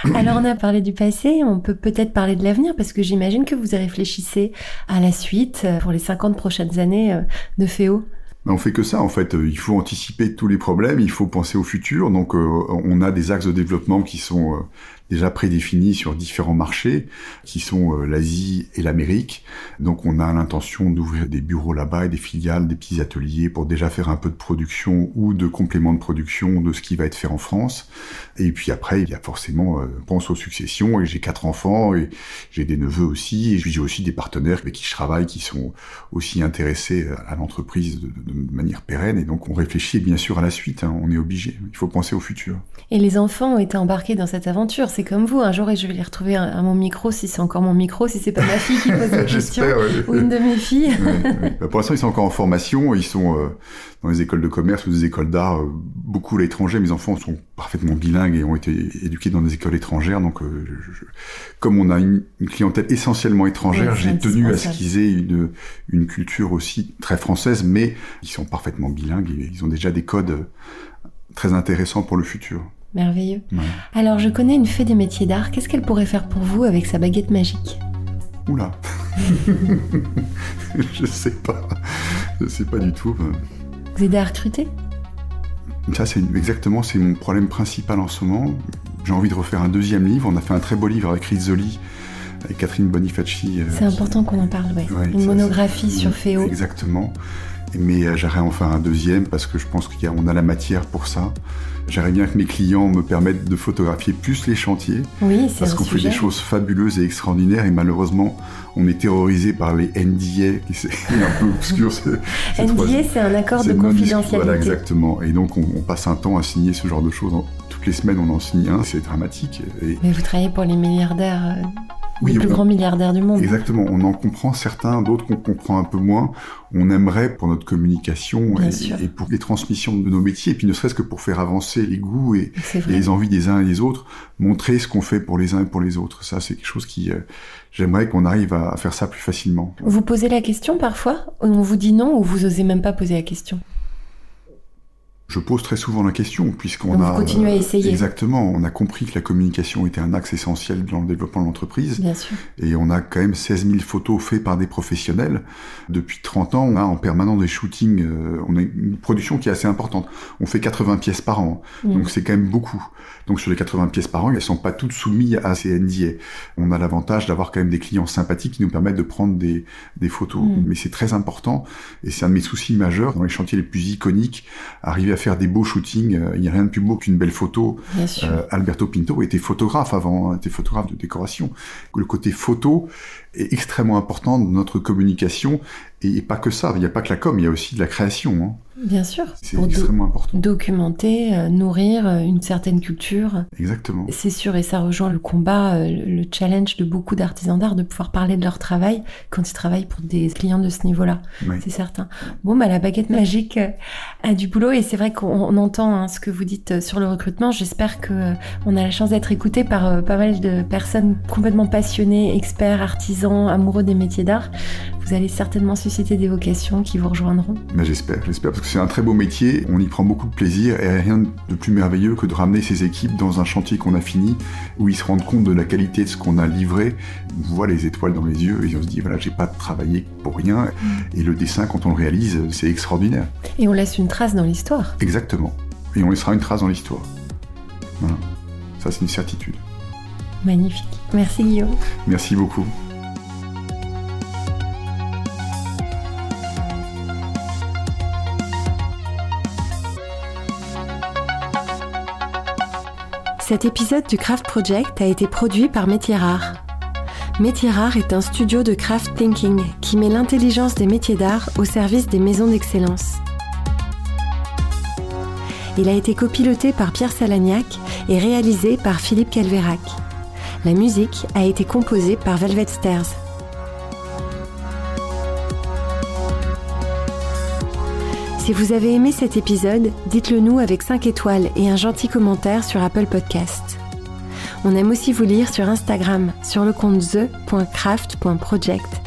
*laughs*
Alors, on a parlé du passé. On peut peut-être parler de l'avenir parce que j'imagine que vous réfléchissez à la suite pour les 50 prochaines années de Féo
on fait que ça en fait. Il faut anticiper tous les problèmes, il faut penser au futur. Donc euh, on a des axes de développement qui sont euh, déjà prédéfinis sur différents marchés, qui sont euh, l'Asie et l'Amérique. Donc on a l'intention d'ouvrir des bureaux là-bas et des filiales, des petits ateliers pour déjà faire un peu de production ou de complément de production de ce qui va être fait en France. Et puis après, il y a forcément, euh, pense aux successions. Et j'ai quatre enfants et j'ai des neveux aussi. Et j'ai aussi des partenaires avec qui je travaille qui sont aussi intéressés à l'entreprise de, manière pérenne. Et donc on réfléchit bien sûr à la suite. Hein. on est obligé. Il faut penser au futur.
Et les enfants ont été embarqués dans cette aventure c'est comme vous. Un jour, et je vais les retrouver à, mon micro, si c'est encore mon micro, si c'est pas ma fille qui pose la *laughs* question, ou une de mes filles. *laughs*
Bah, pour l'instant, ils sont encore en formation. Ils sont euh, dans les écoles de commerce ou des écoles d'art, euh, beaucoup à l'étranger. Mes enfants sont parfaitement bilingues et ont été éduqués dans des écoles étrangères. Donc, euh, comme on a une, clientèle essentiellement étrangère, j'ai tenu à ce qu'ils aient une, une culture aussi très française, mais ils sont parfaitement bilingues et ils ont déjà des codes très intéressants pour le futur.
Merveilleux. Alors, je connais une fée des métiers d'art. Qu'est-ce qu'elle pourrait faire pour vous avec sa baguette magique?
Oula *laughs* Je sais pas. Je sais pas du tout.
Vous aidez à recruter?
Ça, c'est exactement, c'est mon problème principal en ce moment. J'ai envie de refaire un deuxième livre. On a fait un très beau livre avec Rizzoli et Catherine Bonifaci.
Euh, c'est important qu'on en parle, ouais. Une monographie sur Féo.
Exactement. Mais euh, j'aimerais en faire un deuxième parce que je pense qu'on a, a la matière pour ça. J'aimerais bien que mes clients me permettent de photographier plus les chantiers.
Oui, c'est
Parce qu'on fait des choses fabuleuses et extraordinaires et malheureusement, on est terrorisé par les NDA, qui c'est *laughs* un peu obscur.
NDA, c'est un accord de confidentialité.
Voilà, exactement. Et donc, on, passe un temps à signer ce genre de choses. Toutes les semaines, on en signe un, c'est dramatique.
Mais vous travaillez pour les milliardaires euh, oui, les plus grands milliardaires du monde.
Exactement, on en comprend certains, d'autres qu'on comprend un peu moins. On aimerait pour notre communication et, pour les transmissions de nos métiers, et puis ne serait-ce que pour faire avancer les goûts et, les envies des uns et des autres, montrer ce qu'on fait pour les uns et pour les autres. Ça, c'est quelque chose qui, euh, j'aimerais qu'on arrive à faire ça plus facilement.
Vous posez la question parfois On vous dit non ou vous osez même pas poser la question?
Je pose très souvent la question, puisqu'on
a... continué à essayer.
Exactement, on a compris que la communication était un axe essentiel dans le développement de l'entreprise.
Bien sûr.
Et on a quand même 16 000 photos faites par des professionnels. Depuis 30 ans, on a en permanent des shootings, euh, on a une production qui est assez importante. On fait 80 pièces par an, mm. donc c'est quand même beaucoup. Donc sur les 80 pièces par an, elles sont pas toutes soumises à ces NDA. On a l'avantage d'avoir quand même des clients sympathiques qui nous permettent de prendre des, des photos. Mm. Mais c'est très important, et c'est un de mes soucis majeurs dans les chantiers les plus iconiques, arriver à faire des beaux shootings. Euh, il n'y a rien de plus beau qu'une belle photo.
Euh,
Alberto Pinto était photographe avant, hein, était photographe de décoration. Le côté photo est extrêmement important dans notre communication et, pas que ça. Il n'y a pas que la com, il y a aussi de la création. Hein.
Bien sûr.
C'est extrêmement important.
Documenter, euh, nourrir euh, une certaine culture.
Exactement.
C'est sûr, et ça rejoint le combat, euh, le challenge de beaucoup d'artisans d'art de pouvoir parler de leur travail quand ils travaillent pour des clients de ce niveau-là. C'est certain. Bon, bah, la baguette magique a du boulot et c'est vrai qu'on entend hein, ce que vous dites sur le recrutement. J'espère que on a la chance d'être écouté par pas mal de personnes complètement passionnées, experts, artisans, amoureux des métiers d'art. Vous allez certainement susciter des vocations qui vous rejoindront.
Mais j'espère, j'espère, parce que c'est un très beau métier, on y prend beaucoup de plaisir et rien de plus merveilleux que de ramener ces équipes dans un chantier qu'on a fini, où ils se rendent compte de la qualité de ce qu'on a livré, on voit les étoiles dans les yeux et on se dit voilà, j'ai pas travaillé pour rien. Mm. Et le dessin, quand on le réalise, c'est extraordinaire.
Et on laisse une trace dans l'histoire.
Exactement. Et on laissera une trace dans l'histoire. Voilà. Ça, c'est une certitude.
Magnifique. Merci Guillaume.
Merci beaucoup.
Cet épisode du Craft Project a été produit par Métier Rare. Métier Rare est un studio de craft thinking qui met l'intelligence des métiers d'art au service des maisons d'excellence. Il a été copiloté par Pierre Salagnac et réalisé par Philippe Calvérac. La musique a été composée par Velvet Stairs. Si vous avez aimé cet épisode, dites-le nous avec 5 étoiles et un gentil commentaire sur Apple Podcast. On aime aussi vous lire sur Instagram sur le compte the.craft.project